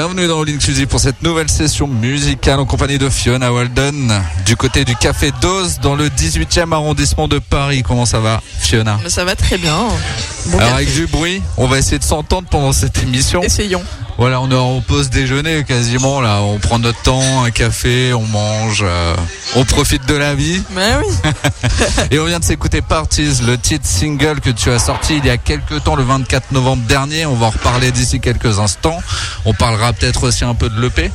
Ja, Bienvenue dans All Inclusive pour cette nouvelle session musicale en compagnie de Fiona Walden du côté du Café Dose dans le 18e arrondissement de Paris. Comment ça va, Fiona? Ça va très bien. Bon Alors avec du bruit, on va essayer de s'entendre pendant cette émission. Essayons. Voilà, on est en pause déjeuner quasiment là. On prend notre temps, un café, on mange, euh, on profite de la vie. Mais oui. Et on vient de s'écouter Parties, le titre single que tu as sorti il y a quelques temps, le 24 novembre dernier. On va en reparler d'ici quelques instants. On parlera peut-être aussi un peu de l'EP.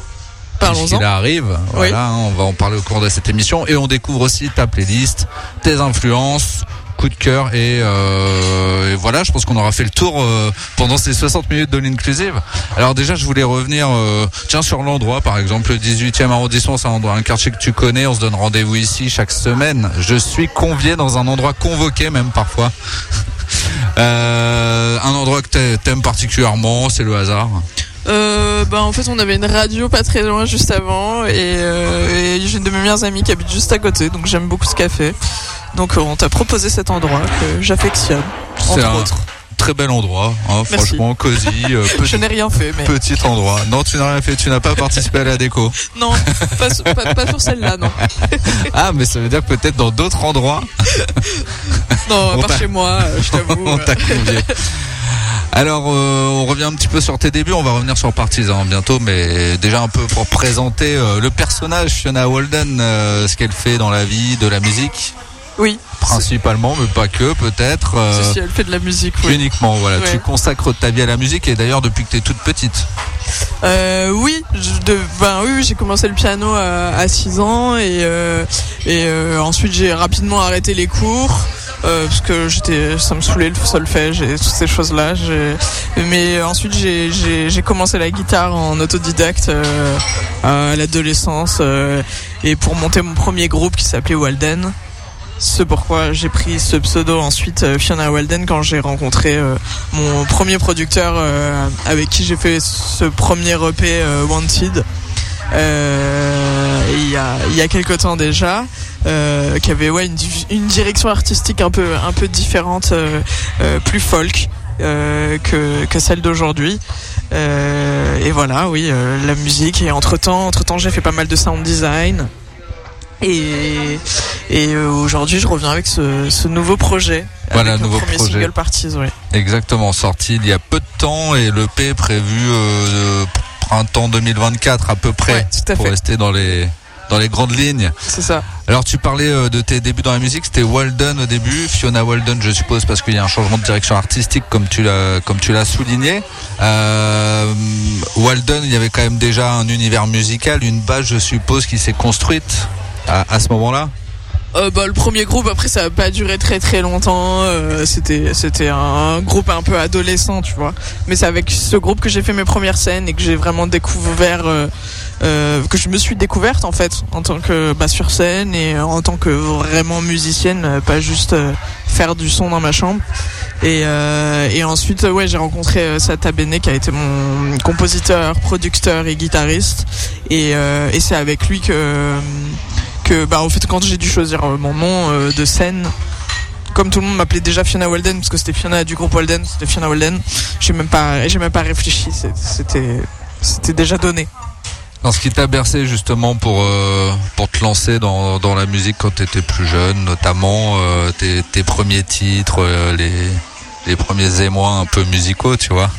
Parlons-en. Puisqu'il arrive. Voilà, on va en parler au cours de cette émission. Et on découvre aussi ta playlist, tes influences, coup de cœur. Et, euh, et voilà, je pense qu'on aura fait le tour euh, pendant ces 60 minutes de l'inclusive. Alors déjà, je voulais revenir euh, tiens sur l'endroit, par exemple, le 18e arrondissement, c'est un, endroit- un quartier que tu connais. On se donne rendez-vous ici chaque semaine. Je suis convié dans un endroit convoqué même parfois. Un endroit que t'a- t'aimes particulièrement, c'est le hasard. Euh, ben, en fait, on avait une radio pas très loin juste avant et, euh, et j'ai une de mes meilleures amies qui habite juste à côté, donc j'aime beaucoup ce café. Donc euh, on t'a proposé cet endroit que j'affectionne, C'est entre un autres. très bel endroit, hein, franchement cosy, euh, Je petit, n'ai rien fait, mais petit endroit. Non, tu n'as rien fait, tu n'as pas participé à la déco. non, pas, sur- pas- pas sur celle-là, non. Ah, mais ça veut dire que peut-être dans d'autres endroits, Non, On t'a- chez moi, je t'avoue. on t'a convié. Alors, euh, on revient un petit peu sur tes débuts. On va revenir sur Partisan bientôt, mais déjà un peu pour présenter euh, le personnage Fiona Walden, euh, ce qu'elle fait dans la vie, de la musique. Oui. Principalement, mais pas que, peut-être. Si, si, elle fait de la musique, oui. Uniquement, voilà. Ouais. Tu consacres ta vie à la musique et d'ailleurs depuis que tu es toute petite. Euh, oui, je- de, ben oui, j'ai commencé le piano à, à 6 ans et, et ensuite j'ai rapidement arrêté les cours. Euh, parce que j'étais, ça me saoulait le solfège et toutes ces choses-là. Mais ensuite j'ai, commencé la guitare en autodidacte euh, à l'adolescence euh, et pour monter mon premier groupe qui s'appelait Walden. C'est pourquoi j'ai pris ce pseudo ensuite Fiona Walden quand j'ai rencontré mon premier producteur avec qui j'ai fait ce premier EP Wanted il y a il y a quelque temps déjà euh, qui avait ouais une, di- une direction artistique un peu un peu différente euh, euh, plus folk euh, que que celle d'aujourd'hui Euh, et voilà oui euh, la musique et entre temps entre temps j'ai fait pas mal de sound design et, et euh, aujourd'hui, je reviens avec ce, ce nouveau projet. Voilà, avec nouveau premier projet. single Parties, ouais. Exactement, sorti il y a peu de temps et le P est prévu euh, printemps 2024 à peu près Ouais, tout à pour fait. rester dans les dans les grandes lignes. C'est ça. Alors tu parlais euh, de tes débuts dans la musique, c'était Walden au début, Fiona Walden je suppose parce qu'il y a un changement de direction artistique comme tu l'as comme tu l'as souligné. Euh, Walden, il y avait quand même déjà un univers musical, une base je suppose qui s'est construite à, à ce moment-là. Euh, bah, le premier groupe, après, ça a pas duré très très longtemps. Euh, c'était c'était un groupe un peu adolescent, tu vois. Mais c'est avec ce groupe que j'ai fait mes premières scènes et que j'ai vraiment découvert, euh, euh, que je me suis découverte en fait en tant que bah, sur scène et en tant que vraiment musicienne, euh, pas juste euh, faire du son dans ma chambre. Et, euh, et ensuite, euh, ouais, j'ai rencontré euh, Sata Bene qui a été mon compositeur, producteur et guitariste. Et, euh, et c'est avec lui que que bah en fait quand j'ai dû choisir euh, mon nom euh, de scène comme tout le monde m'appelait déjà Fiona Walden parce que c'était Fiona du groupe Walden c'était Fiona Walden j'ai même pas j'ai même pas réfléchi c'était c'était déjà donné Dans ce qui t'a bercé justement pour euh, pour te lancer dans, dans la musique quand tu étais plus jeune, notamment euh, tes, tes premiers titres, euh, les les premiers émois un peu musicaux, tu vois?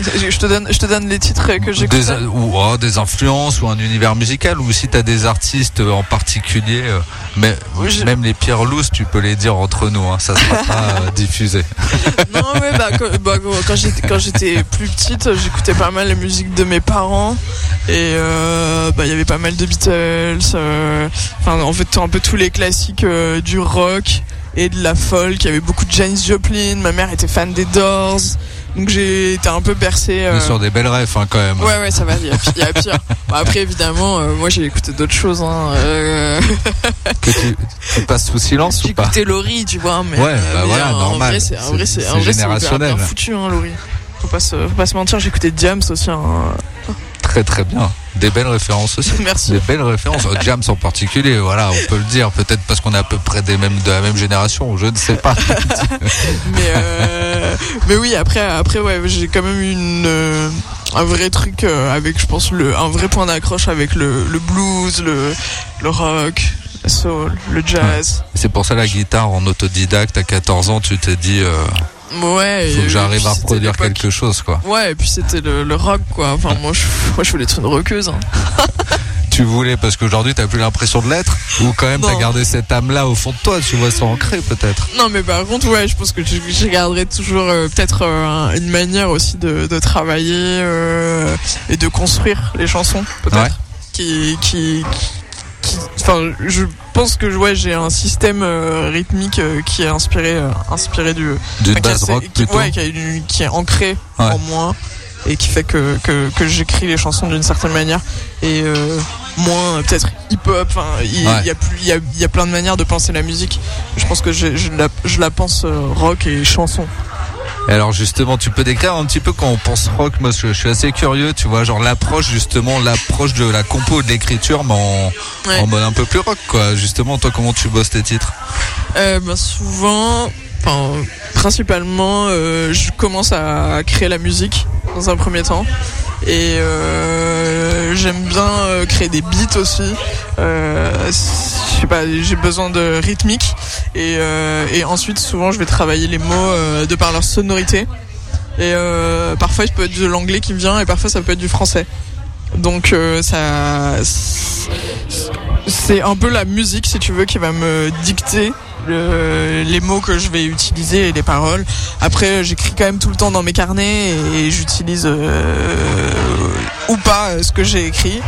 Je je te donne je te donne les titres que j'ai des, ou oh, des influences ou un univers musical ou si tu as des artistes en particulier euh, mais Oui, même les pierres lousses tu peux les dire entre nous hein, ça sera pas euh, diffusé. Non ouais bah, quand, bah, quand- j'étais quand j'étais plus petite j'écoutais pas mal la musique de mes parents. Et euh, bah il y avait pas mal de Beatles euh, enfin en fait un peu tous les classiques euh, du rock et de la folk. Il y avait beaucoup de Janis Joplin. Ma mère était fan des Doors donc j'ai été un peu bercé euh, sur des belles rêves hein, quand même Ouais, ouais, ça va, il y a, y pire. Bah, après, évidemment, euh, moi j'ai écouté d'autres choses. Hein. Euh, que tu, tu passes sous silence j'ai ou pas écouté Laurie, tu vois. Mais, Ouais, bah mais voilà, en normal. Vrai, c'est, en vrai, c'est, en vrai, générationnel. bien, bien foutu, hein, Laurie. Faut pas, se, faut pas se mentir, j'ai écouté Diams aussi. Hein. Très très bien. Des belles références aussi. Merci. des belles références. Jams en particulier voilà on peut le dire. Peut-être parce qu'on est à peu près des mêmes de la même génération je ne sais pas. Mais, euh, mais oui, après, après ouais, j'ai quand même une, euh, un vrai truc euh, avec, je pense, le, un vrai point d'accroche avec le, le blues, le, le rock, la soul, le jazz. c'est pour ça la guitare en autodidacte à 14 ans tu t'es dit euh, Ouais. faut que j'arrive à l'époque- quelque chose quoi Ouais, et puis c'était le, le rock, quoi. Enfin, moi, je, moi, je voulais être une rockeuse. Hein. tu voulais parce qu'aujourd'hui t'as plus l'impression de l'être ou quand même t'as gardé cette âme là au fond de toi tu vois ça ancré peut-être Non, mais par contre, ouais, je pense que je, je garderai toujours euh, peut-être euh, un- une manière aussi de, de travailler euh, et de construire les chansons, peut-être. Ouais. Qui, qui, qui- enfin, je pense que ouais, j'ai un système euh, rythmique euh, qui est inspiré, euh, inspiré du, enfin, qui assez- rock qui- plutôt ouais, qui, a une- qui est ancré Ouais. en moi et qui fait que, que, que j'écris les chansons d'une certaine manière et moins peut-être hip-hop. Enfin, il Ouais. y a plus, il y a, y a plein de manières de penser la musique. Je pense que je, je, la, je la pense rock et chanson. Et alors justement, tu peux décrire un petit peu quand on pense rock, moi je, suis assez curieux, tu vois, genre l'approche justement, l'approche de la compo de l'écriture, mais en, Ouais. en mode un peu plus rock quoi. Justement, toi comment tu bosses tes titres? Euh, ben, souvent, enfin, principalement, euh, je commence à créer la musique dans un premier temps. Et euh, j'aime bien créer des beats aussi. Je sais pas, j'ai besoin de rythmique. Et, euh, et ensuite, souvent, je vais travailler les mots euh, de par leur sonorité. Et euh, parfois, il peut être de l'anglais qui vient, et parfois, ça peut être du français. Donc, euh, ça c'est un peu la musique, si tu veux, qui va me dicter le- les mots que je vais utiliser et les paroles. Après, j'écris quand même tout le temps dans mes carnets et j'utilise euh, ou pas euh, ce que j'ai écrit.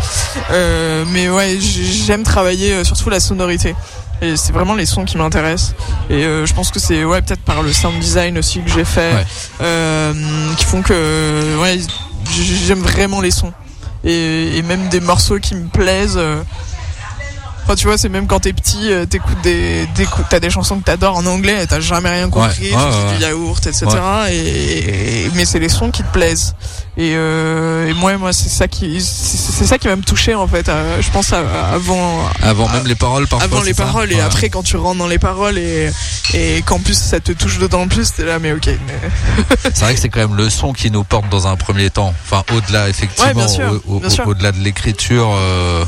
Euh, mais ouais, j'aime travailler euh, surtout la sonorité. Et c'est vraiment les sons qui m'intéressent. Et euh, je pense que c'est ouais peut-être par le sound design aussi que j'ai fait, Ouais. euh, qui font que ouais j'aime vraiment les sons. Et, et même des morceaux qui me plaisent. Enfin, tu vois, c'est même quand t'es petit, euh, t'écoutes des, t'écoutes- t'as des chansons que t'adores en anglais, et t'as jamais rien compris, Ouais, tu ouais. du yaourt, etc. Et, et- mais c'est les sons qui te plaisent. Et, euh, et moi, moi, c'est ça qui, c'est ça qui va me toucher en fait. euh, je pense à- avant, Avant même les paroles, parfois. avant les ça paroles et après quand tu rentres dans les paroles et et qu'en plus ça te touche d'autant plus, t'es là, mais ok. mais- C'est vrai que c'est quand même le son qui nous porte dans un premier temps. Enfin, au-delà, effectivement, au- au- au-delà de l'écriture. euh,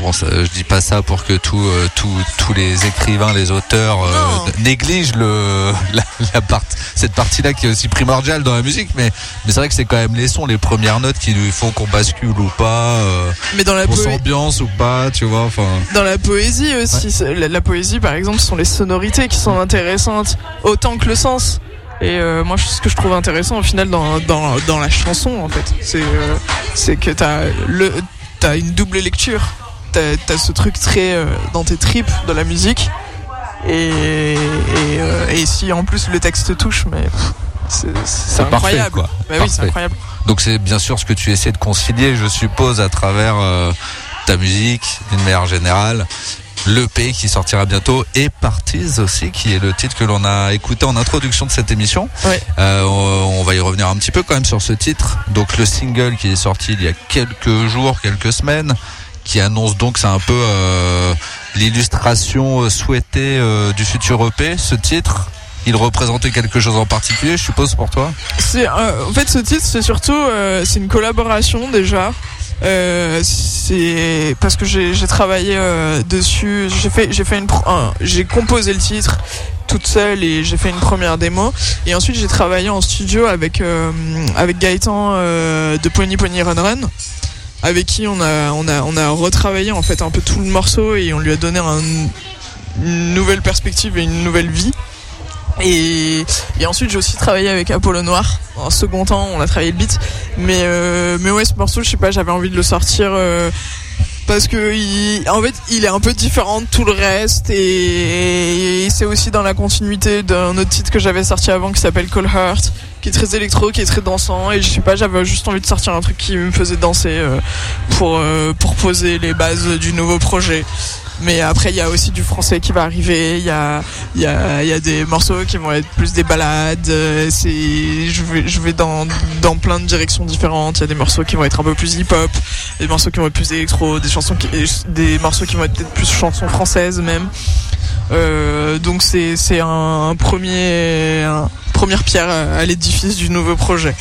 Bon, ça, je dis pas ça pour que tout, euh, tout- tous les écrivains, les auteurs euh, négligent le, la, la part, cette partie-là qui est aussi primordiale dans la musique, mais, mais c'est vrai que c'est quand même les sons, les premières notes qui nous font qu'on bascule ou pas, euh, Mais dans la s'ambiance ou pas, tu vois. Enfin, Dans la poésie aussi, la, la poésie par exemple, ce sont les sonorités qui sont intéressantes autant que le sens. Et euh, moi, ce que je trouve intéressant au final dans, dans, dans la chanson, en fait, c'est euh, c'est que t'as le t'as une double lecture. T'as as ce truc très euh, dans tes tripes de la musique. Et, et, euh, et si en plus le texte touche, mais c'est- parfait, incroyable. quoi. Bah oui, c'est incroyable. Donc c'est bien sûr ce que tu essaies de concilier, je suppose, à travers euh, ta musique, d'une manière générale, l'EP qui sortira bientôt et Parties aussi, qui est le titre que l'on a écouté en introduction de cette émission. Euh, on va y revenir un petit peu quand même sur ce titre. Donc le single qui est sorti il y a quelques jours, quelques semaines, qui annonce donc c'est un peu euh, l'illustration euh, souhaitée euh, du futur EP. Ce titre, il représentait quelque chose en particulier, je suppose, pour toi? En fait ce titre c'est surtout c'est une collaboration déjà. Parce que j'ai travaillé dessus. J'ai fait fait une j'ai composé le titre toute seule et j'ai fait une première démo et ensuite j'ai travaillé en studio avec avec Gaëtan de Pony Pony Run Run avec qui on a on a on a retravaillé en fait un peu tout le morceau et on lui a donné un- une nouvelle perspective et une nouvelle vie. Et, et ensuite j'ai aussi travaillé avec Apollo Noir. En second temps, on a travaillé le beat. Mais euh, mais ouais, ce morceau, je sais pas, j'avais envie de le sortir euh, parce que il, en fait, il est un peu différent de tout le reste et, et c'est aussi dans la continuité d'un autre titre que j'avais sorti avant qui s'appelle Call Heart, qui est très électro, qui est très dansant. Et je sais pas, j'avais juste envie de sortir un truc qui me faisait danser euh, pour euh, pour poser les bases du nouveau projet. Mais après, il y a aussi du français qui va arriver. Il y a, y a, des morceaux qui vont être plus des balades. euh, C'est, je vais, je vais dans, dans plein de directions différentes. Il y a des morceaux qui vont être un peu plus hip-hop, des morceaux qui vont être plus électro, des chansons qui, des morceaux qui vont être peut-être plus chansons françaises même. Donc c'est, c'est un premier, première pierre à l'édifice du nouveau projet.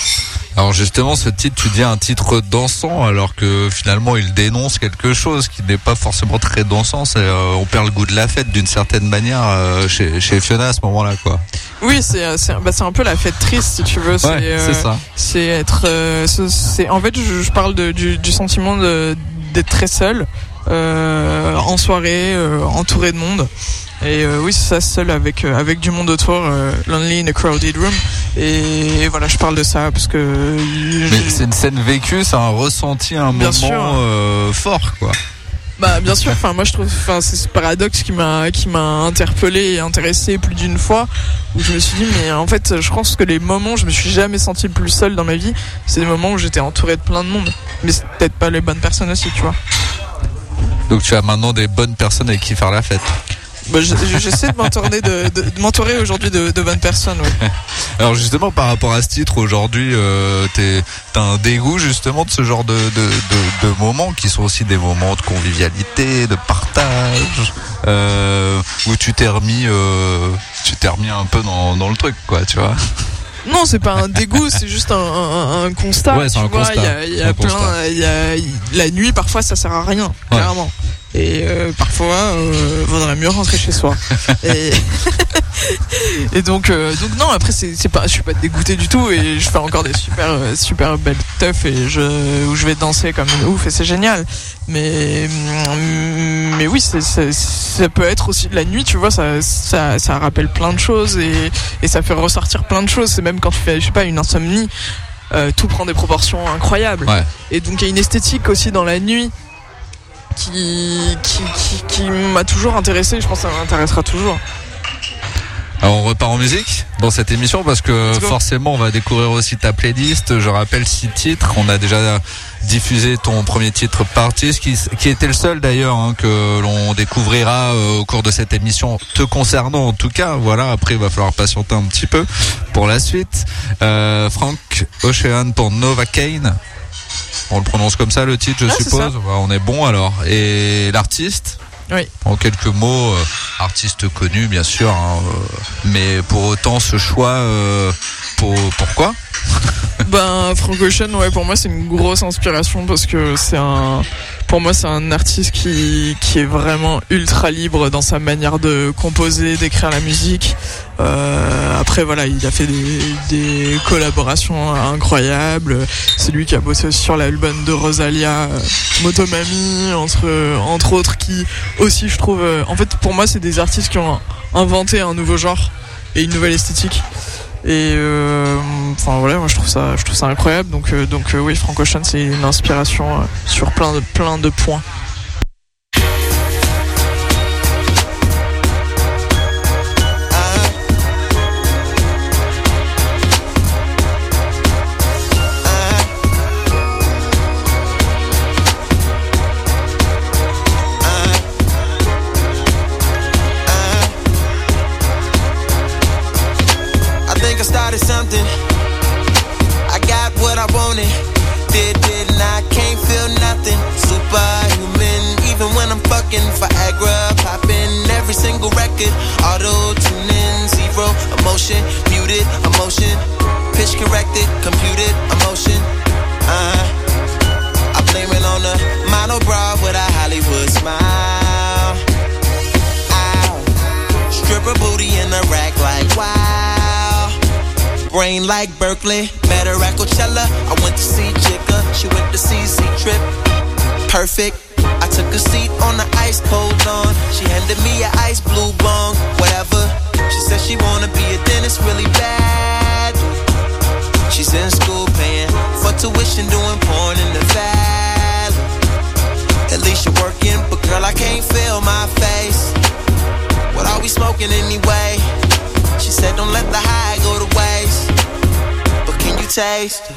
Alors justement, ce titre, tu dis un titre dansant, alors que finalement, il dénonce quelque chose qui n'est pas forcément très dansant. C'est, euh, on perd le goût de la fête d'une certaine manière euh, chez, chez Fiona à ce moment-là, quoi. Oui, c'est, euh, c'est, bah, c'est un peu la fête triste si tu veux. C'est, Ouais, euh, c'est ça. c'est être ce- c'est en fait je, je parle de, du, du sentiment de, d'être très seul en soirée entouré de monde et euh, oui c'est ça seul avec euh, avec du monde autour euh, lonely in a crowded room et, voilà je parle de ça parce que Mais c'est une scène vécue, c'est un ressenti, un Bien moment fort, quoi. Bah bien sûr, enfin moi je trouve enfin c'est ce paradoxe qui m'a qui m'a interpellé et intéressé plus d'une fois où je me suis dit mais en fait je pense que les moments où je me suis jamais senti le plus seul dans ma vie, c'est des moments où j'étais entouré de plein de monde. Mais c'est peut-être pas les bonnes personnes aussi, tu vois. Donc tu as maintenant des bonnes personnes avec qui faire la fête. Bah, je- je- j'essaie de m'entourer de, de, aujourd'hui de, de bonnes personnes, ouais. Alors justement, par rapport à ce titre, aujourd'hui, euh, t'as un dégoût justement de ce genre de moments qui sont aussi des moments de convivialité, de partage, euh, où tu t'es remis, euh, tu t'es remis un peu dans, dans le truc, quoi, tu vois. Non, c'est pas un dégoût, c'est juste un, un, un constat. Ouais, c'est tu un vois, constat. Il y a, y a plein, y a, la nuit parfois ça sert à rien, Ouais. clairement. Et euh, parfois, euh, vaudrait mieux rentrer chez soi. et et donc, euh, donc non, après, c'est pas, je suis pas dégoûté du tout et je fais encore des super, euh, super belles teufs et je, où je vais danser comme une ouf et c'est génial. Mais, mm, mais oui, ça peut être aussi la nuit, tu vois, ça, ça, ça rappelle plein de choses et, et ça fait ressortir plein de choses. C'est même quand tu fais, je sais pas, une insomnie, euh, tout prend des proportions incroyables. Ouais. Et donc il y a une esthétique aussi dans la nuit qui, qui, qui, qui m'a toujours intéressé. Je pense que ça m'intéressera toujours. Alors on repart en musique dans cette émission parce que forcément on va découvrir aussi ta playlist. Je rappelle six titres. On a déjà diffusé ton premier titre Parties qui, qui était le seul d'ailleurs hein, que l'on découvrira euh, au cours de cette émission te concernant en tout cas. Voilà, après il va falloir patienter un petit peu pour la suite. Euh, Frank Ocean pour Nova Kane. On le prononce comme ça le titre je Ah, suppose. On est bon alors. Et l'artiste? Oui. en quelques mots, euh, artiste connu bien sûr, hein, euh, mais pour autant ce choix, euh, pour, pourquoi Ben Frank Ocean, ouais, pour moi c'est une grosse inspiration parce que c'est un, pour moi c'est un artiste qui qui est vraiment ultra libre dans sa manière de composer, d'écrire la musique. Euh, après voilà, il a fait des, des collaborations incroyables. C'est lui qui a bossé sur l'album de Rosalia, euh, Motomami, entre entre autres, qui aussi je trouve, euh, en fait pour moi c'est des artistes qui ont inventé un nouveau genre et une nouvelle esthétique. Et euh, enfin voilà, moi je trouve ça, je trouve ça incroyable. Donc euh, donc euh, oui, Frank Ocean c'est une inspiration sur plein de plein de points. taste.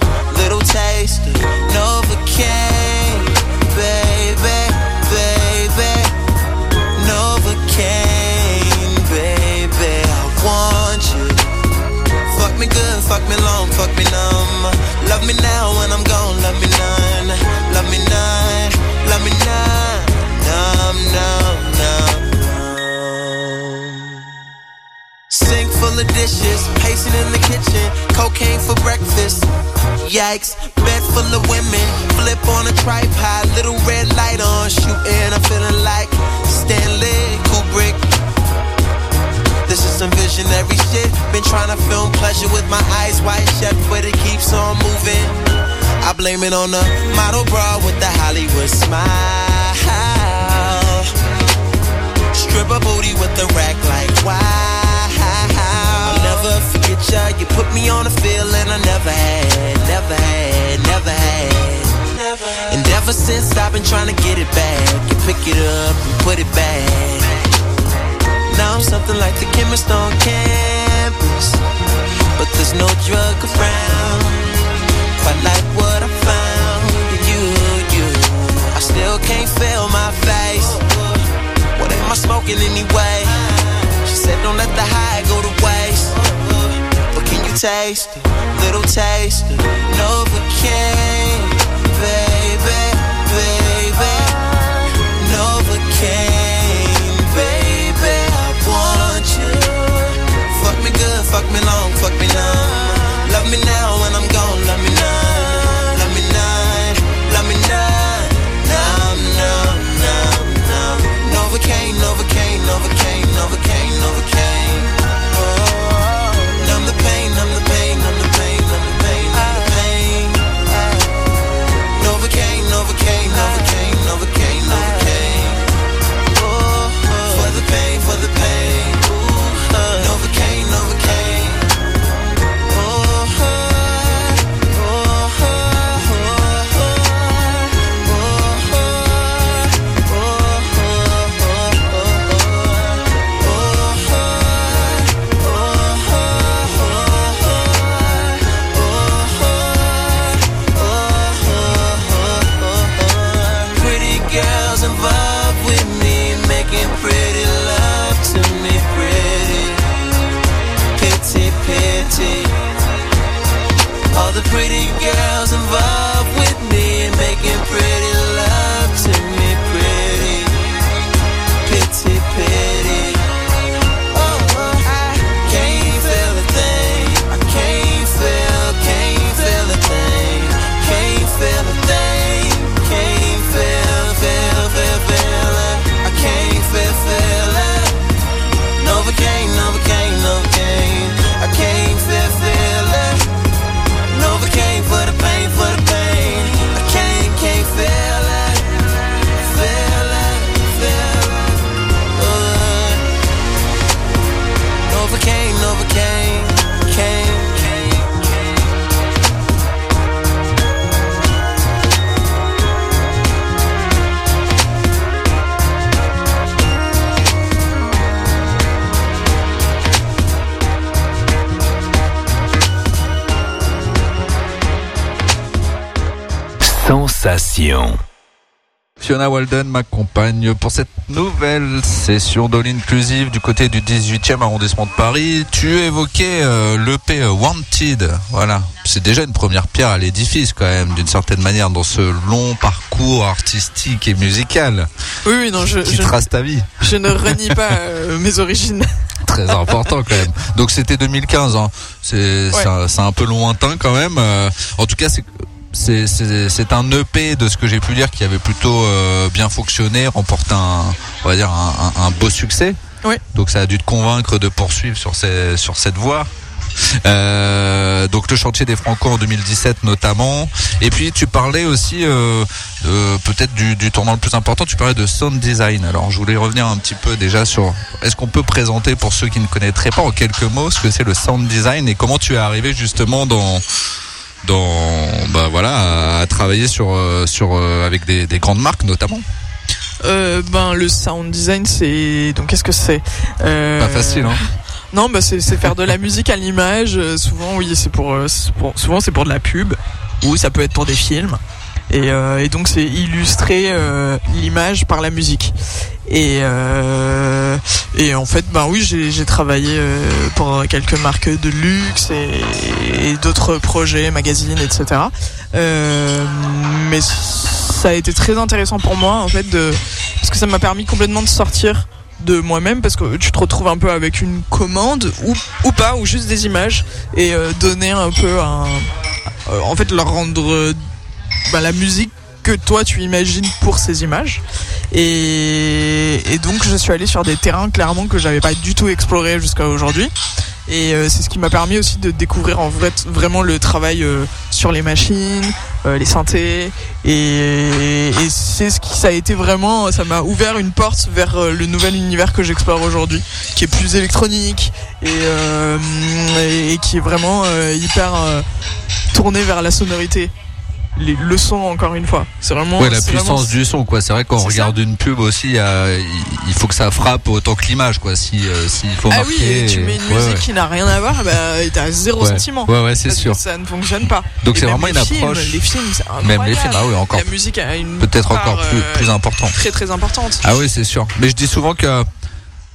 Trying to film pleasure with my eyes wide shut, but it keeps on moving. I blame it on the model bra with the Hollywood smile. Stripper booty with the rack like wow. I'll never forget ya. You put me on a feeling I never had, never had, never had. And ever since I've been trying to get it back, you pick it up and put it back. Now I'm something like the chemist on campus, but there's no drug around. Quite like what I found in you, you. I still can't feel my face. What am I smoking anyway? She said, don't let the high go to waste. But can you taste a little taste of Novocaine, baby, baby? Novocaine, fuck me numb. Love me now when I'm gone, love me none, love me none, love me none. Numb, numb, numb, numb. Novocaine, Novocaine, Novocaine, Novocaine, Novocaine. Fiona Walden m'accompagne pour cette nouvelle session d'All Inclusive du côté du 18e arrondissement de Paris. Tu évoquais euh, l'EP Wanted. Voilà. C'est déjà une première pierre à l'édifice quand même, d'une certaine manière, dans ce long parcours artistique et musical Oui, oui, non, je, qui je, trace ta vie. je ne renie pas euh, mes origines. Très important quand même. Donc c'était 2015. Hein. C'est c'est un, c'est un peu lointain quand même. Euh, en tout cas, c'est c'est- un EP de ce que j'ai pu lire qui avait plutôt euh, bien fonctionné, remporté un, on va dire un, un- un beau succès. Oui. Donc ça a dû te convaincre de poursuivre sur, ces, sur cette voie. Euh, donc le chantier des Franco en 2017 notamment. Et puis tu parlais aussi euh, peut-être du, du tournant le plus important. Tu parlais de sound design. Alors je voulais revenir un petit peu déjà sur. Est-ce qu'on peut présenter pour ceux qui ne connaîtraient pas en quelques mots ce que c'est le sound design et comment tu es arrivé justement dans dans bah voilà à, à travailler sur euh, sur euh, avec des, des grandes marques notamment. Euh, ben, le sound design, c'est. Donc, qu'est-ce que c'est? Euh, Pas facile hein. Non, bah c'est faire de la musique à l'image. Euh, souvent, oui, c'est pour, c'est pour- souvent c'est pour de la pub ou ça peut être pour des films. Et, euh, et donc c'est illustrer euh, l'image par la musique. Et euh, et en fait, ben oui, j'ai travaillé pour quelques marques de luxe et, d'autres projets, magazines, etc. Mais ça a été très intéressant pour moi en fait parce que ça m'a permis complètement de sortir de moi-même parce que tu te retrouves un peu avec une commande ou, pas ou juste des images et donner un peu un en fait leur rendre bah, la musique que toi tu imagines pour ces images. Et, donc je suis allé sur des terrains clairement que j'avais pas du tout exploré jusqu'à aujourd'hui. Et euh, c'est ce qui m'a permis aussi de découvrir en vrai vraiment le travail euh, sur les machines, euh, les synthés. Et, c'est ce qui ça a été vraiment ça m'a ouvert une porte vers le nouvel univers que j'explore aujourd'hui qui est plus électronique et, qui est vraiment hyper tourné vers la sonorité les, le son encore une fois c'est vraiment Ouais, la puissance vraiment- du son, quoi. C'est vrai quand on C'est regarde une pub aussi, il faut que ça frappe autant que l'image, quoi. Si euh, s'il faut ah marquer. oui et tu mets une Ouais, musique ouais. qui n'a rien à voir bah t'as zéro sentiment Ouais, ouais, c'est que sûr. ça ne fonctionne pas Donc c'est vraiment les une films, approche. les films Même les films, ah oui, encore. la musique a une Peut-être encore plus, euh, plus important. très très importante Ah oui, c'est sûr. Mais je dis souvent que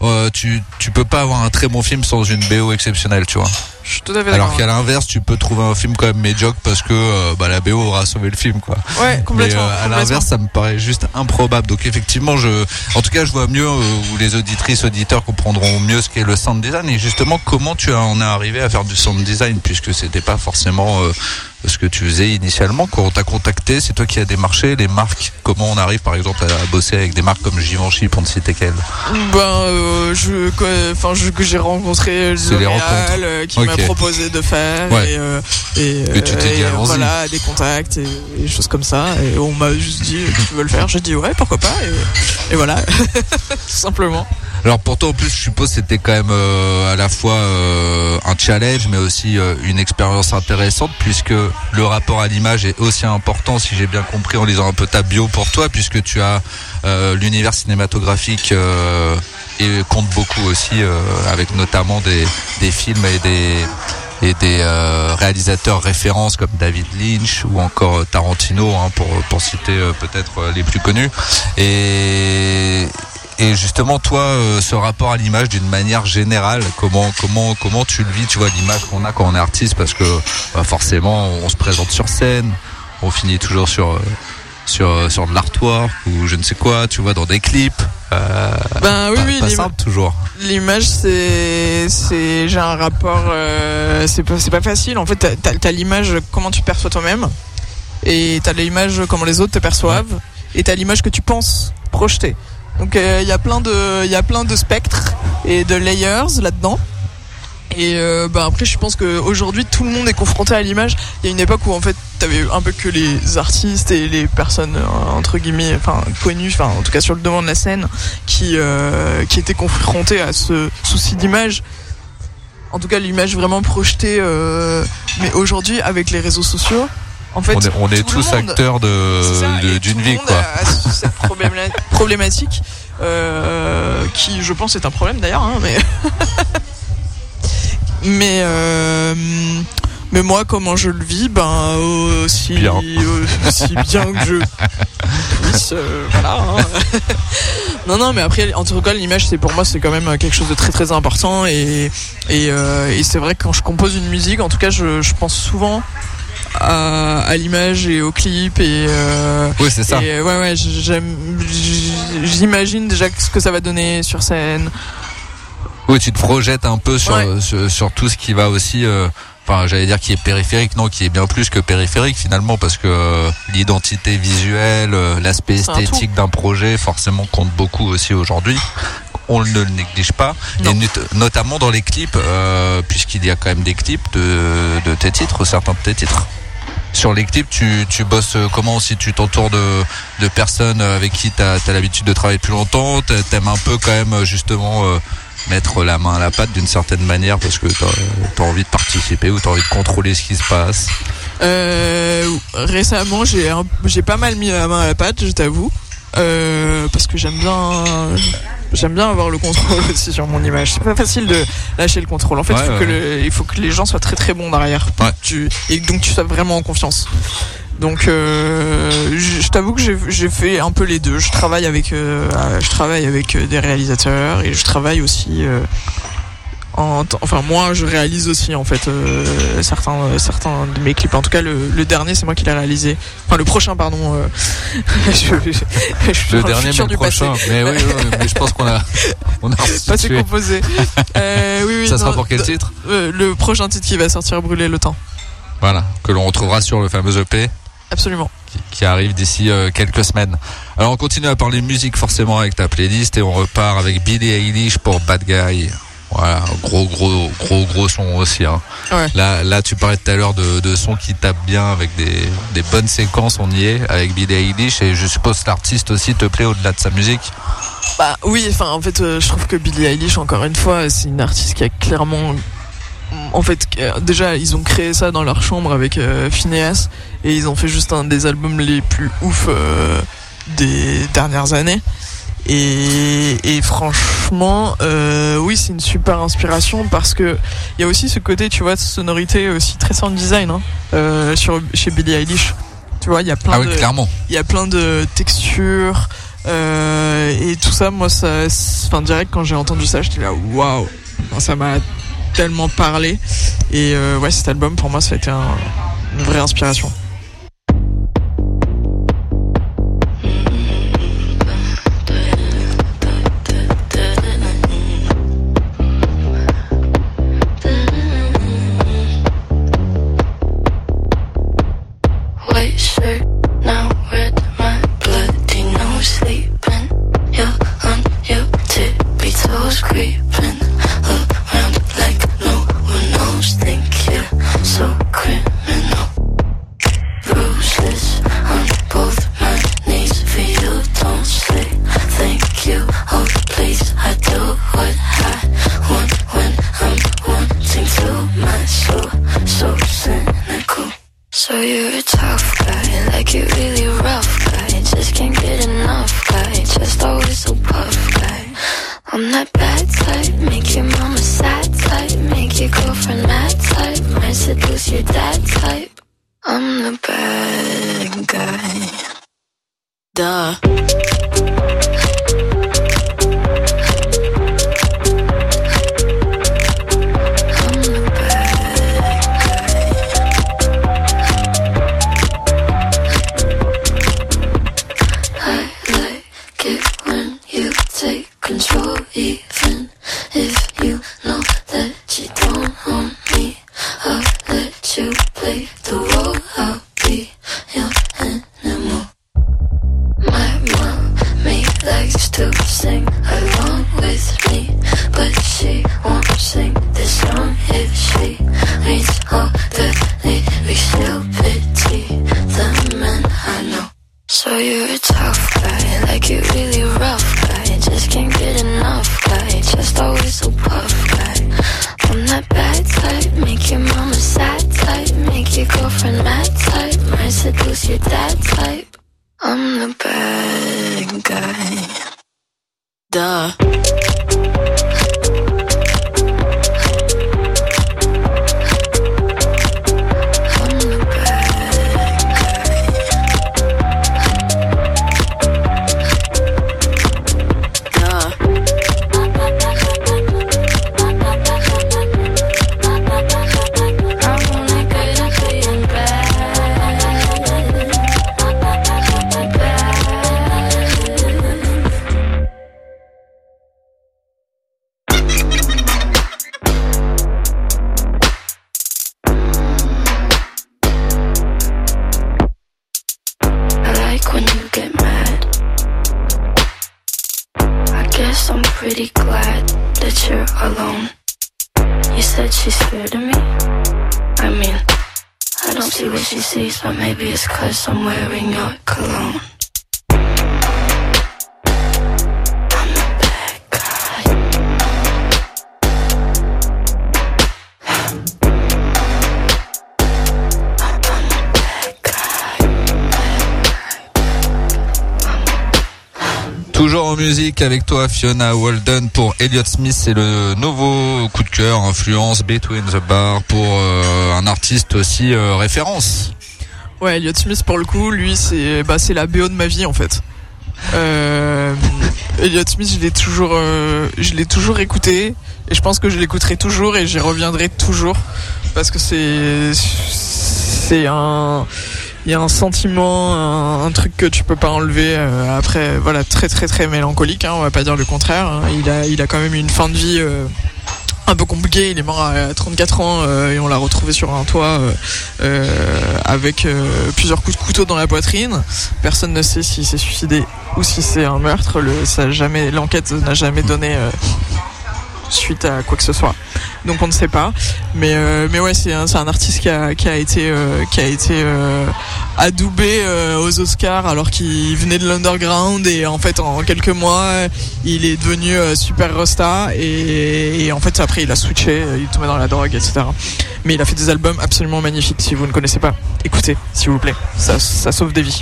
euh, tu tu peux pas avoir un très bon film sans une BO exceptionnelle, tu vois. je suis tout à fait Alors qu'à l'inverse, tu peux trouver un film quand même médiocre parce que euh, bah, la BO aura sauvé le film, quoi. ouais Mais complètement, euh, à l'inverse, ça me paraît juste improbable. Donc effectivement, je, en tout cas, je vois mieux euh, où les auditrices, auditeurs comprendront mieux ce qu'est le sound design et justement comment tu en es arrivé à faire du sound design puisque c'était pas forcément euh, ce que tu faisais initialement quand on t'a contacté. C'est toi qui as démarché les marques. Comment on arrive, par exemple, à bosser avec des marques comme Givenchy pour ne citer qu'elle. Ben, euh, je, que- enfin, je, que j'ai rencontré. L'Oréal euh, qui m'a proposé de faire Ouais. et, euh, et, Et tu t'es dit, et, allons-y. voilà, des contacts et, des choses comme ça. Et on m'a juste dit, tu veux le faire? J'ai dit, ouais, pourquoi pas. Et, et voilà, tout simplement. Alors pour toi en plus je suppose c'était quand même euh, à la fois euh, un challenge mais aussi euh, une expérience intéressante puisque le rapport à l'image est aussi important si j'ai bien compris en lisant un peu ta bio pour toi puisque tu as euh, l'univers cinématographique euh, et compte beaucoup aussi euh, avec notamment des, des films et des et des euh, réalisateurs références comme David Lynch ou encore Tarantino hein, pour pour citer euh, peut-être les plus connus. Et et justement, toi, euh, ce rapport à l'image d'une manière générale, comment comment comment tu le vis, tu vois, l'image qu'on a quand on est artiste, parce que bah, forcément, on se présente sur scène, on finit toujours sur euh, sur sur de l'artwork ou je ne sais quoi, tu vois, dans des clips. Euh, Ben oui, pas, oui, pas simple toujours. L'image, c'est, c'est, j'ai un rapport, euh, c'est pas, c'est pas facile. En fait, t'as, t'as- t'as l'image comment tu perçois toi-même, et t'as l'image comment les autres te perçoivent, et t'as l'image que tu penses projeter. Donc il y a plein de, il y a plein de spectres et de layers là-dedans. Et euh, bah après, je pense qu'aujourd'hui, tout le monde est confronté à l'image. Il y a une époque où en fait, t'avais un peu que les artistes et les personnes euh, entre guillemets, enfin connues, enfin en tout cas sur le devant de la scène, qui euh, qui étaient confrontés à ce souci d'image. En tout cas, l'image vraiment projetée. euh, mais aujourd'hui, avec les réseaux sociaux, en fait, on est, on est tous monde- acteurs de, d'une vie, quoi. a cette probléma- problématique, euh, qui, je pense, est un problème d'ailleurs, hein, mais. mais. euh, Mais moi, comment je le vis, ben aussi Bien. aussi bien que je puisse, euh, voilà. hein. non, non, mais après, en tout cas, l'image, c'est pour moi, c'est quand même quelque chose de très très important et et, euh, et c'est vrai que quand je compose une musique, en tout cas, je, je pense souvent à, à l'image et au clip et euh, Oui, c'est ça. et, ouais, ouais, j'imagine déjà ce que ça va donner sur scène. Oui, tu te projettes un peu sur, Ouais. sur, sur tout ce qui va aussi. euh, Enfin, j'allais dire qui est périphérique, non, qui est bien plus que périphérique finalement, parce que euh, l'identité visuelle, euh, l'aspect esthétique d'un projet, forcément, compte beaucoup aussi aujourd'hui. On ne le néglige pas, Non. et not- notamment dans les clips, euh, puisqu'il y a quand même des clips de, de tes titres, certains de tes titres. Sur les clips, tu, tu bosses euh, comment si tu t'entoures de, de personnes avec qui tu as, l'habitude de travailler depuis longtemps, t'a- t'aimes un peu quand même euh, justement euh, mettre la main à la pâte d'une certaine manière parce que tu as, envie de participer ou tu as envie de contrôler ce qui se passe? Euh, récemment, j'ai pas mal mis la main à la pâte, je t'avoue, euh, parce que j'aime bien j'aime bien avoir le contrôle aussi sur mon image. C'est pas facile de lâcher le contrôle. En fait, Ouais, il, faut ouais, que le- il faut que les gens soient très très bons derrière, Ouais. tu, et donc tu sois vraiment en confiance. Donc, euh, je je t'avoue que j'ai- fait un peu les deux. Je travaille avec, euh, je travaille avec euh, des réalisateurs et je travaille aussi. En enfin moi je réalise aussi en fait euh, certains euh, certains de mes clips en tout cas le, le dernier c'est moi qui l'ai réalisé enfin le prochain pardon euh, je, je- je Le dernier, mais le du passé. prochain. Mais oui, oui, oui, mais je pense qu'on a, on a passé composé oui, oui, Ça sera pour quel titre le prochain titre qui va sortir brûler le temps Voilà, que l'on retrouvera sur le fameux EP. absolument qui, qui arrive d'ici quelques semaines. Alors on continue à parler musique forcément avec ta playlist et on repart avec Billie Eilish pour Bad Guy. Voilà, gros gros gros gros son aussi. Hein. Ouais. Là là tu parlais tout à l'heure de, de sons qui tapent bien avec des, des bonnes séquences, on y est avec Billie Eilish et je suppose que l'artiste aussi te plaît au-delà de sa musique. Bah oui, enfin en fait, euh, je trouve que Billie Eilish, encore une fois, c'est une artiste qui a clairement, en fait, déjà ils ont créé ça dans leur chambre avec euh, Phineas et ils ont fait juste un des albums les plus ouf euh, des dernières années. Et, et franchement, euh, oui, c'est une super inspiration parce que il y a aussi ce côté, tu vois, de sonorité aussi très sound design hein, euh, sur chez Billie Eilish. Tu vois, il y a plein Ah oui, de clairement. il y a plein de textures euh, et tout ça moi ça enfin direct quand j'ai entendu ça j'étais là waouh ça m'a tellement parlé et euh, ouais cet album pour moi ça a été un- une vraie inspiration avec toi Fiona Walden pour Elliott Smith, c'est le nouveau coup de cœur, influence Between the Bar pour euh, un artiste aussi euh, référence. Ouais, Elliot Smith pour le coup, lui c'est bah c'est la BO de ma vie en fait. Euh, Elliot Smith, je l'ai toujours, euh, je l'ai toujours écouté et je pense que je l'écouterai toujours et j'y reviendrai toujours parce que c'est c'est un il y a un sentiment, un, truc que tu peux pas enlever. euh, après, voilà, très très très mélancolique. Hein, on va pas dire le contraire. hein. Il a il a quand même une fin de vie. euh, un peu compliqué, il est mort à 34 ans euh, et on l'a retrouvé sur un toit avec plusieurs coups de couteau dans la poitrine. Personne ne sait s'il s'est suicidé ou si c'est un meurtre. Le, l'enquête n'a jamais donné suite à quoi que ce soit. Donc on ne sait pas. Mais euh, mais ouais, c'est un, un artiste qui a qui a été euh, qui a été euh, adoubé aux Oscars alors qu'il venait de l'underground et en fait en quelques mois il est devenu super rosta et, en fait après il a switché, il tombé dans la drogue, etc. Mais il a fait des albums absolument magnifiques. Si vous ne connaissez pas, écoutez, s'il vous plaît. Ça, ça sauve des vies.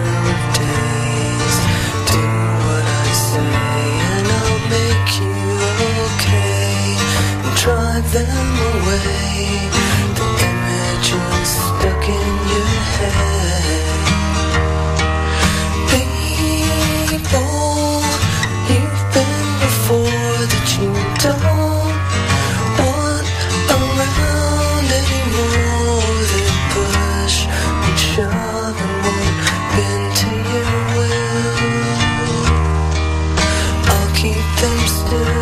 them away. The images stuck in your head. People you've been before that you don't want around anymore. They push and shove and won't bend to your will. I'll keep them still.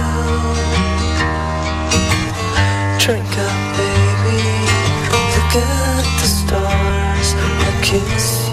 Drink up, baby. Look at the stars. I'll kiss you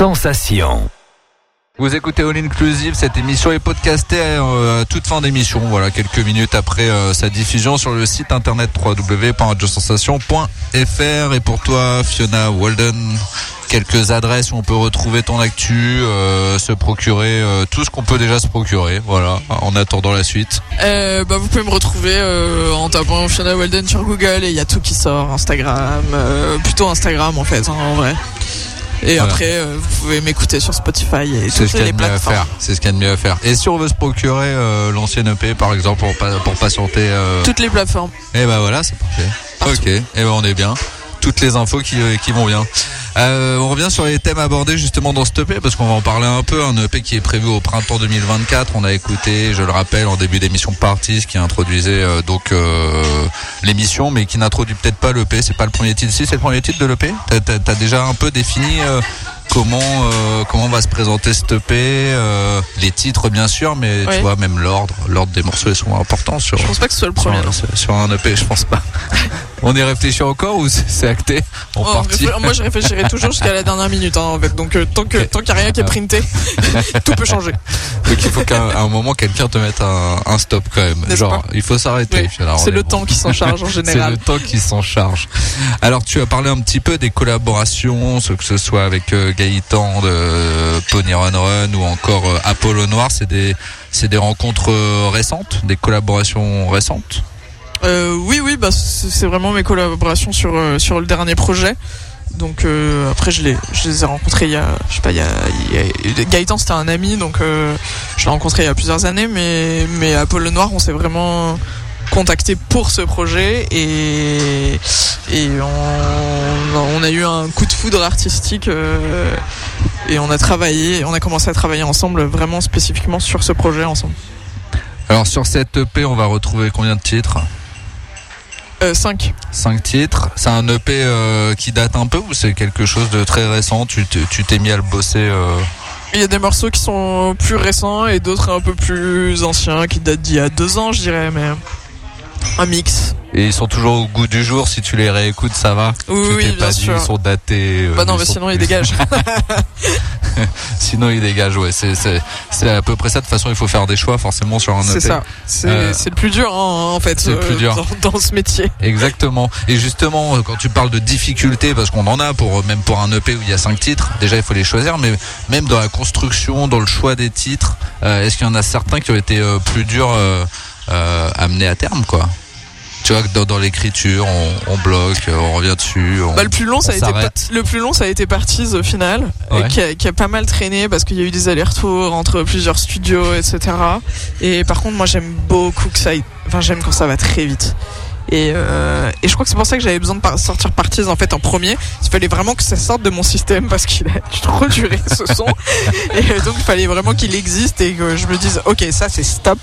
Sensation. Vous écoutez All Inclusive, cette émission est podcastée euh, à toute fin d'émission, voilà, quelques minutes après euh, sa diffusion sur le site internet www.radiosensation.fr. Et pour toi, Fiona Walden, quelques adresses où on peut retrouver ton actu, euh, se procurer euh, tout ce qu'on peut déjà se procurer, voilà, en attendant la suite. Euh, bah, vous pouvez me retrouver euh, en tapant Fiona Walden sur Google et il y a tout qui sort, Instagram, euh, plutôt Instagram en fait, hein, en vrai. Et Voilà. après, euh, vous pouvez m'écouter sur Spotify et C'est toutes ce qu'il y a les de mieux à plateformes. faire. C'est ce qu'il y a de mieux à faire. Et si on veut se procurer euh, l'ancienne EP, par exemple, pour, pour patienter, euh, Toutes les plateformes. Eh ben voilà, c'est parfait. Partout. Ok, eh ben on est bien. Toutes les infos qui, euh, vont bien. Euh, on revient sur les thèmes abordés justement dans ce EP parce qu'on va en parler un peu. Un EP qui est prévu au printemps 2024. On a écouté, je le rappelle, en début d'émission Parties qui introduisait euh, donc l'émission, mais qui n'introduit peut-être pas l'EP. C'est pas le premier titre. Si c'est le premier titre de l'EP. T'as, déjà un peu défini comment euh, comment va se présenter cet EP, euh, les titres bien sûr, mais Ouais. tu vois même l'ordre, l'ordre des morceaux ils sont importants sur. Je pense pas que ce soit le premier. sur- sur un EP, je pense pas. On y réfléchit encore ou c'est c'est acté Oh, partie réfl- moi, je réfléchirai toujours jusqu'à la dernière minute, hein, en fait. Donc, euh, tant que tant qu'il n'y a rien qui est printé, tout peut changer. Donc il faut qu'à un moment quelqu'un te mette un, un stop quand même. Genre il faut s'arrêter. Oui, on C'est est le bon. temps qui s'en charge en C'est général. le temps qui s'en charge. Alors tu as parlé un petit peu des collaborations, ce que ce soit avec euh, Gaëtan de Pony Run Run ou encore euh, Apollo Noir, c'est des rencontres euh, récentes, des collaborations récentes? Euh, oui, oui, bah, c'est vraiment mes collaborations sur, le dernier projet. Donc après, je les, ai rencontrés il y a, je Gaëtan c'était un ami, donc je l'ai rencontré il y a plusieurs années, mais, mais Apollo Noir, on s'est vraiment contacté pour ce projet et, et on, on a eu un coup de foudre artistique euh, et on a travaillé, on a commencé à travailler ensemble vraiment spécifiquement sur ce projet ensemble. Alors sur cette EP, on va retrouver combien de titres? 5 Cinq titres. C'est un EP euh, qui date un peu ou c'est quelque chose de très récent? Tu te- tu t'es mis à le bosser euh, Il y a des morceaux qui sont plus récents et d'autres un peu plus anciens qui datent d'il y a deux ans, je dirais, mais un mix. et ils sont toujours au goût du jour. Si tu les réécoutes, ça va. Oui, oui, bien pas dit, sûr. Ils sont datés. euh, Bah non, ils mais sont- sinon il dégage. Sinon, ils dégagent. Ouais, c'est c'est c'est à peu près ça. De toute façon, il faut faire des choix forcément sur un EP. C'est ça. C'est Euh, c'est le plus dur hein, en fait c'est le plus euh, dur. Dans, dans ce métier. Exactement. Et justement, quand tu parles de difficultés, parce qu'on en a pour même pour un EP où il y a cinq titres, déjà il faut les choisir, mais même dans la construction, dans le choix des titres, est-ce qu'il y en a certains qui ont été plus durs euh, euh, à terme, quoi Tu vois que dans, dans l'écriture, on, on bloque, euh, on revient dessus. On... Bah, le plus long, ça a été le plus long, ça a été Parties au final, Ouais. qui, a, qui a pas mal traîné parce qu'il y a eu des allers-retours entre plusieurs studios, etc. Et par contre, moi, j'aime beaucoup que ça, enfin, j'aime quand ça va très vite. Et, euh, et je crois que c'est pour ça que j'avais besoin de sortir Parties en fait en premier. Il fallait vraiment que ça sorte de mon système parce qu'il a trop duré ce son. et donc il fallait vraiment qu'il existe et que je me dise ok ça c'est stop,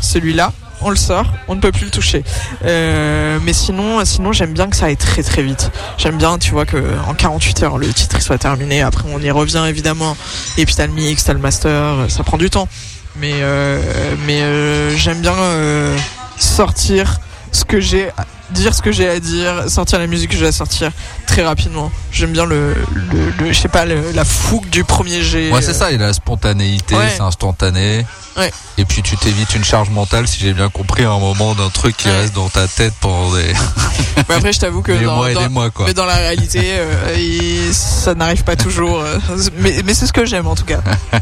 celui-là on le sort, on ne peut plus le toucher. Euh, mais sinon, sinon j'aime bien que ça aille très très vite. J'aime bien, tu vois, que en 48 heures le titre soit terminé. Après on y revient évidemment. Et puis t'as le mix, t'as le master, ça prend du temps. Mais euh, mais euh, j'aime bien euh, sortir ce que j'ai, à- dire ce que j'ai à dire, sortir la musique que j'ai à sortir très rapidement. J'aime bien le, le, le- je sais pas, le- la fougue du premier jet. Ouais, c'est ça, il a la spontanéité, Ouais. c'est instantané. Ouais. Et puis tu t'évites une charge mentale, si j'ai bien compris, à un moment d'un truc qui Ouais. reste dans ta tête pendant des, Mais après, je t'avoue que des dans, mois et dans- des mois, quoi. Mais dans la réalité, euh, il- ça n'arrive pas toujours. euh, mais mais c'est ce que j'aime en tout cas.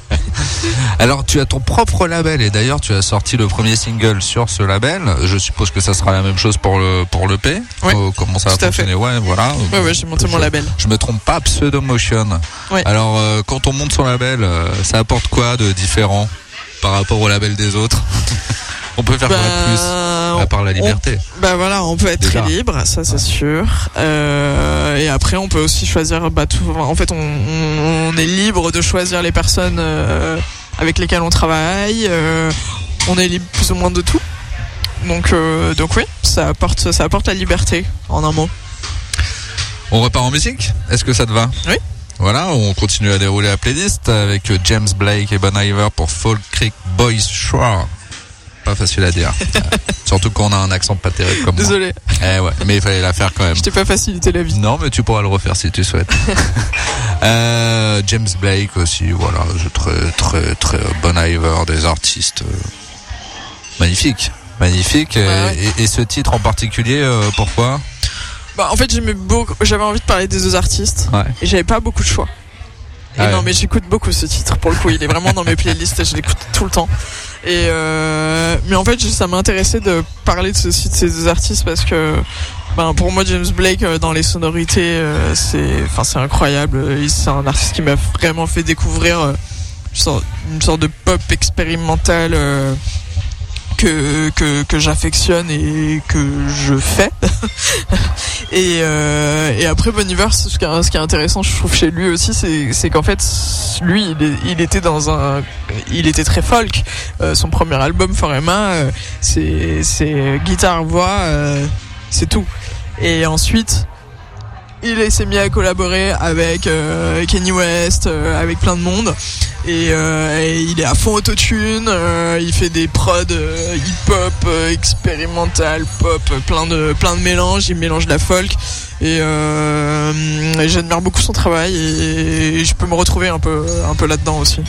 Alors tu as ton propre label et d'ailleurs tu as sorti le premier single sur ce label. Je suppose que ça sera la même chose pour le pour le P. Ouais. Euh, comment ça va Tout à fait. fonctionner Ouais, voilà. Ouais, ouais, j'ai monté mon Je- label. Je me trompe pas, Pseudomotion. Ouais. Alors euh, quand on monte son label, ça apporte quoi de différent? Par rapport au label des autres On peut faire quoi de plus Bah, à part la liberté? Bah voilà, on peut être Déjà. très libre, ça c'est sûr. Euh, et après, on peut aussi choisir. Bah, tout, en fait, on, on- on est libre de choisir les personnes euh, avec lesquelles on travaille. euh, on est libre plus ou moins de tout. Donc, donc oui, ça apporte, ça apporte la liberté, en un mot. On repart en musique? Est-ce que ça te va? Oui. Voilà, on continue à dérouler la playlist avec euh, James Blake et Bon Iver pour Fall Creek Boys Shore. Pas facile à dire. Euh, Surtout quand on a un accent pas terrible comme moi. Désolé, Eh ouais, mais il fallait la faire quand même. je t'ai pas facilité la vie. Non, mais tu pourras le refaire si tu souhaites. Euh, James Blake aussi, voilà, très très très Bon Iver, des artistes euh, magnifiques, magnifiques. Et- Ouais. Et, et ce titre en particulier, euh, pourquoi? Bah, en fait, j'aimais beaucoup. J'avais envie de parler des deux artistes Ouais. et j'avais pas beaucoup de choix. Et Ah non, ouais. mais j'écoute beaucoup ce titre pour le coup. Il est vraiment dans mes playlists et je l'écoute tout le temps. Et euh, mais en fait, ça m'intéressait de parler de ceci de ces deux artistes parce que ben, pour moi, James Blake euh, dans les sonorités, euh, c'est enfin c'est incroyable. C'est un artiste qui m'a vraiment fait découvrir une sorte, de pop expérimentale. Que que, que j'affectionne et que je fais. et, euh, et après Bon ce qui, est, intéressant, je trouve chez lui aussi, c'est qu'en fait, lui, il, était dans un, il était très folk. Euh, son premier album Forema, euh, c'est c'est guitare voix, euh, c'est tout. Et ensuite, il s'est mis à collaborer avec euh, Kenny West, euh, avec plein de monde. Et, euh, et il est à fond autotune, euh, il fait des prods hip-hop, expérimental, pop, plein de, plein de mélanges, il mélange la folk. Et, j'admire beaucoup son travail et, je peux me retrouver un peu, un peu là-dedans aussi.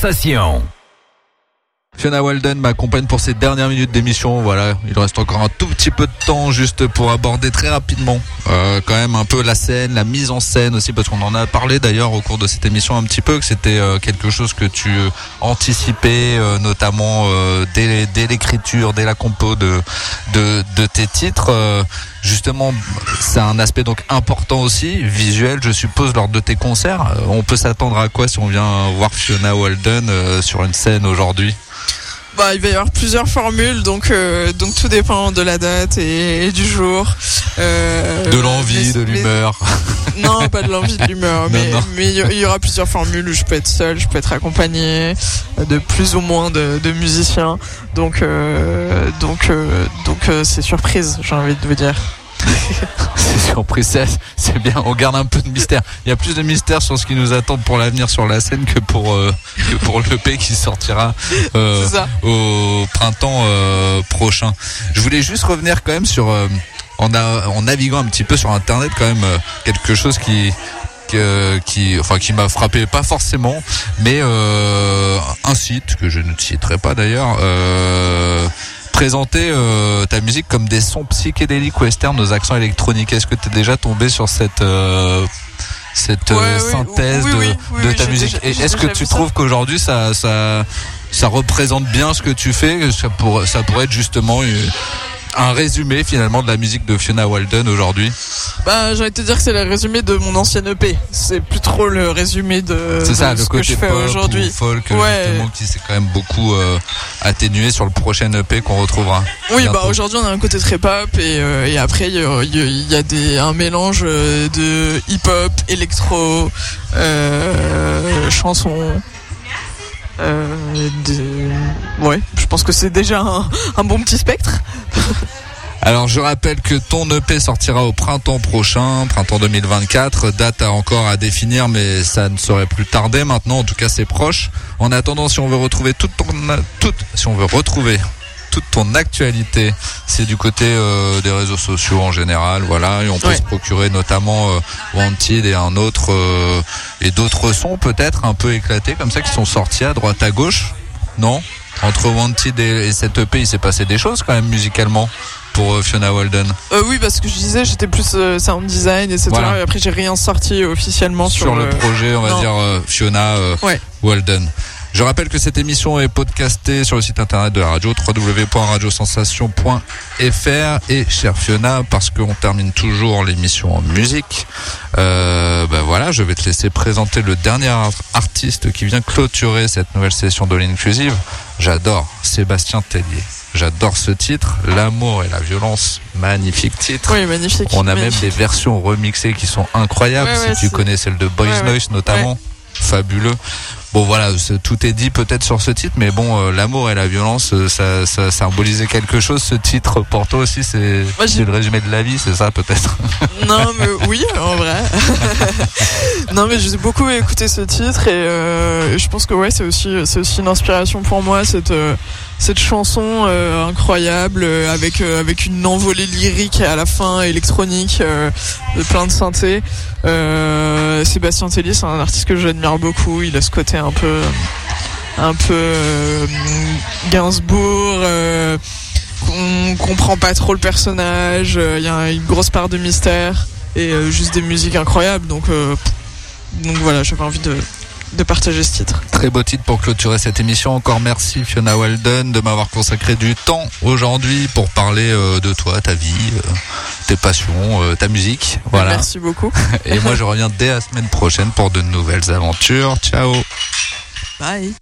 Sensation. Fiona Walden m'accompagne pour ces dernières minutes d'émission. Voilà, il reste encore un tout petit peu de temps juste pour aborder très rapidement euh, quand même un peu la scène, la mise en scène aussi, parce qu'on en a parlé d'ailleurs au cours de cette émission un petit peu, que c'était euh, quelque chose que tu anticipais, euh, notamment euh, dès, dès l'écriture, dès la compo de, de, de tes titres. Euh, justement, c'est un aspect donc important aussi, visuel, je suppose, lors de tes concerts. Euh, on peut s'attendre à quoi si on vient voir Fiona Walden euh, sur une scène aujourd'hui? Bah, il va y avoir plusieurs formules, donc euh, donc tout dépend de la date et, et du jour. Euh, De l'envie, de l'humeur. Non, pas de l'envie, de l'humeur, mais mais il y- aura plusieurs formules où je peux être seul, je peux être accompagné de plus ou moins de, de musiciens. Donc euh, donc euh, donc euh, c'est surprise, j'ai envie de vous dire. C'est surpris, c'est bien. On garde un peu de mystère. Il y a plus de mystère sur ce qui nous attend pour l'avenir sur la scène que pour euh, que pour l'EP qui sortira euh, au printemps euh, prochain. Je voulais juste revenir quand même sur en, a- en naviguant un petit peu sur internet quand même quelque chose qui qui enfin qui m'a frappé pas forcément mais euh, un site que je ne citerai pas d'ailleurs euh, présentait euh, ta musique comme des sons psychédéliques western aux accents électroniques. Est-ce que tu es déjà tombé sur cette euh, cette Ouais, euh, synthèse oui, de, oui, oui, de oui, ta musique? Et est-ce que tu trouves qu'aujourd'hui ça ça ça représente bien ce que tu fais? Ça pourrait ça pourrait être justement une- un résumé finalement de la musique de Fiona Walden aujourd'hui Bah, de te dire que c'est le résumé de mon ancienne EP. C'est plus trop le résumé de, C'est ça, de le ce que je fais aujourd'hui. ou folk Ouais. justement qui s'est quand même beaucoup euh, atténué sur le prochain EP qu'on retrouvera. Oui, bientôt. bah aujourd'hui on a un côté très pop et, euh, et après il y a, y des, un mélange euh, de hip-hop, électro, euh, chansons. Euh, de- Ouais, je pense que c'est déjà un, bon petit spectre. Alors je rappelle que ton EP sortira au printemps prochain, printemps 2024. Date à encore à définir, mais ça ne saurait plus tarder maintenant. En tout cas, c'est proche. En attendant, si on veut retrouver toute ton, toute, si on veut retrouver toute ton actualité, c'est du côté euh, des réseaux sociaux en général, voilà. Et on peut Ouais. se procurer notamment euh, Wanted et un autre euh, et d'autres sons peut-être un peu éclatés comme ça qui sont sortis à droite à gauche. Non? Entre Wanted et, et cette EP, il s'est passé des choses quand même musicalement pour euh, Fiona Walden. Euh, oui, parce que je disais j'étais plus euh, sound design, etc. Voilà. Et après j'ai rien sorti officiellement sur, sur, le le- projet, on va non. dire euh, Fiona euh, Ouais. Walden. Je rappelle que cette émission est podcastée sur le site internet de la radio www.radiosensation.fr et chère Fiona, parce qu'on termine toujours l'émission en musique, euh, ben voilà, je vais te laisser présenter le dernier ar- artiste qui vient clôturer cette nouvelle session de l'Inclusive. J'adore Sébastien Tellier. J'adore ce titre, L'amour et la violence, magnifique titre. Oui, magnifique. On a même des versions remixées qui sont incroyables. Ouais, ouais, si tu connais celle de Boys ouais. Noise notamment, fabuleux. Bon voilà, tout est dit peut-être sur ce titre, mais bon, euh, l'amour et la violence, euh, ça, ça symbolisait quelque chose. Ce titre pour toi aussi, c'est le résumé de la vie, c'est ça peut-être? Non, mais oui, en vrai. non, mais j'ai beaucoup écouté ce titre et euh, je pense que ouais, c'est aussi, c'est aussi une inspiration pour moi cette cette chanson euh, incroyable euh, avec euh, avec une envolée lyrique à la fin électronique, euh, de plein de synthé. Euh, Sébastien Tellier, c'est un artiste que j'admire beaucoup. Il a ce côté un peu un peu euh, Gainsbourg. on comprend pas trop le personnage, il y a une grosse part de mystère et juste des musiques incroyables. Donc, donc voilà, j'avais envie de, de partager ce titre. Très beau titre pour clôturer cette émission. Encore merci Fiona Walden de m'avoir consacré du temps aujourd'hui pour parler euh, de toi, ta vie, euh, tes passions, euh, ta musique. Voilà. Merci beaucoup. Et moi je reviens dès la semaine prochaine pour de nouvelles aventures. Ciao. Bye.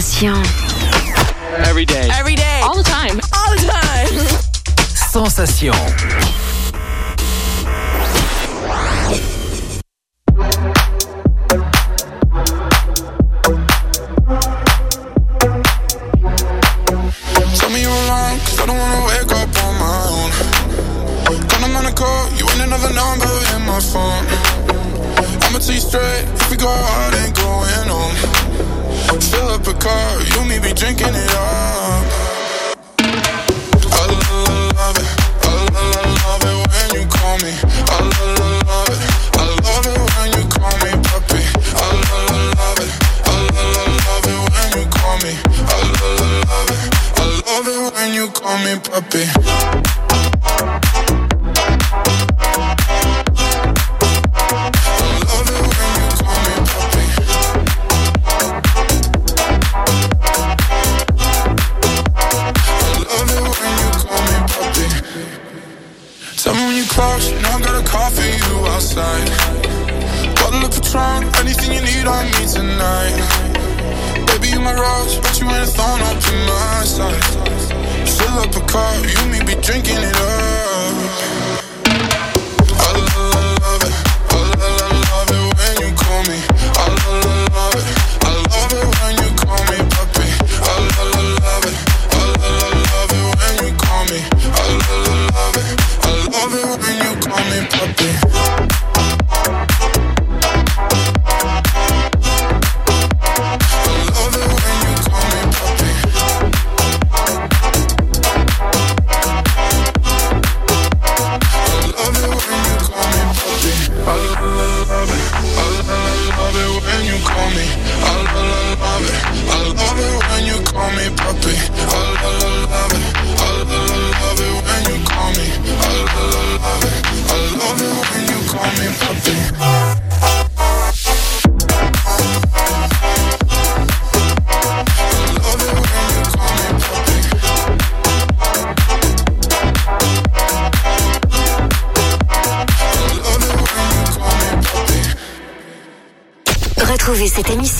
Sensation. Call me, puppy.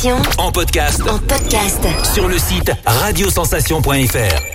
En podcast. En podcast. Sur le site radiosensation.fr.